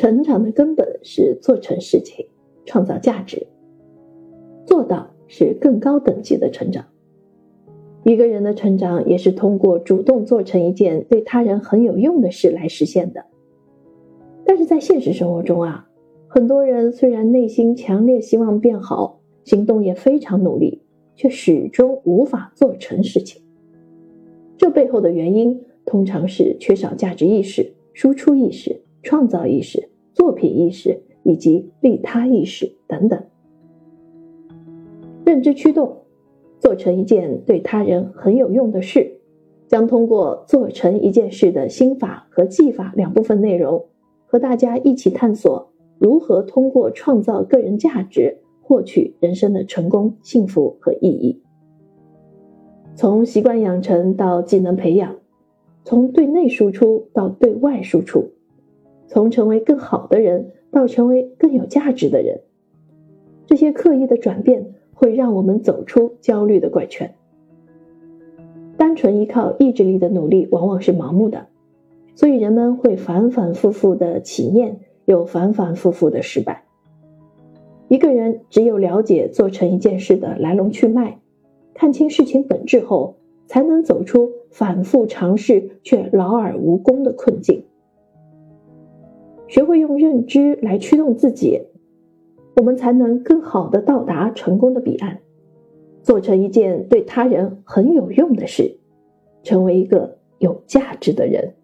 成长的根本是做成事情，创造价值。做到是更高等级的成长。一个人的成长也是通过主动做成一件对他人很有用的事来实现的。但是在现实生活中啊，很多人虽然内心强烈希望变好，行动也非常努力，却始终无法做成事情。这背后的原因通常是缺少价值意识、输出意识、创造意识、作品意识以及利他意识等等。认知驱动。做成一件对他人很有用的事，将通过做成一件事的心法和技法两部分内容，和大家一起探索如何通过创造个人价值，获取人生的成功、幸福和意义。从习惯养成到技能培养，从对内输出到对外输出，从成为更好的人到成为更有价值的人，这些刻意的转变。会让我们走出焦虑的怪圈。单纯依靠意志力的努力往往是盲目的，所以人们会反反复复的起念，又反反复复的失败。一个人只有了解做成一件事的来龙去脉，看清事情本质后，才能走出反复尝试却劳而无功的困境。学会用认知来驱动自己。我们才能更好的到达成功的彼岸，做成一件对他人很有用的事，成为一个有价值的人。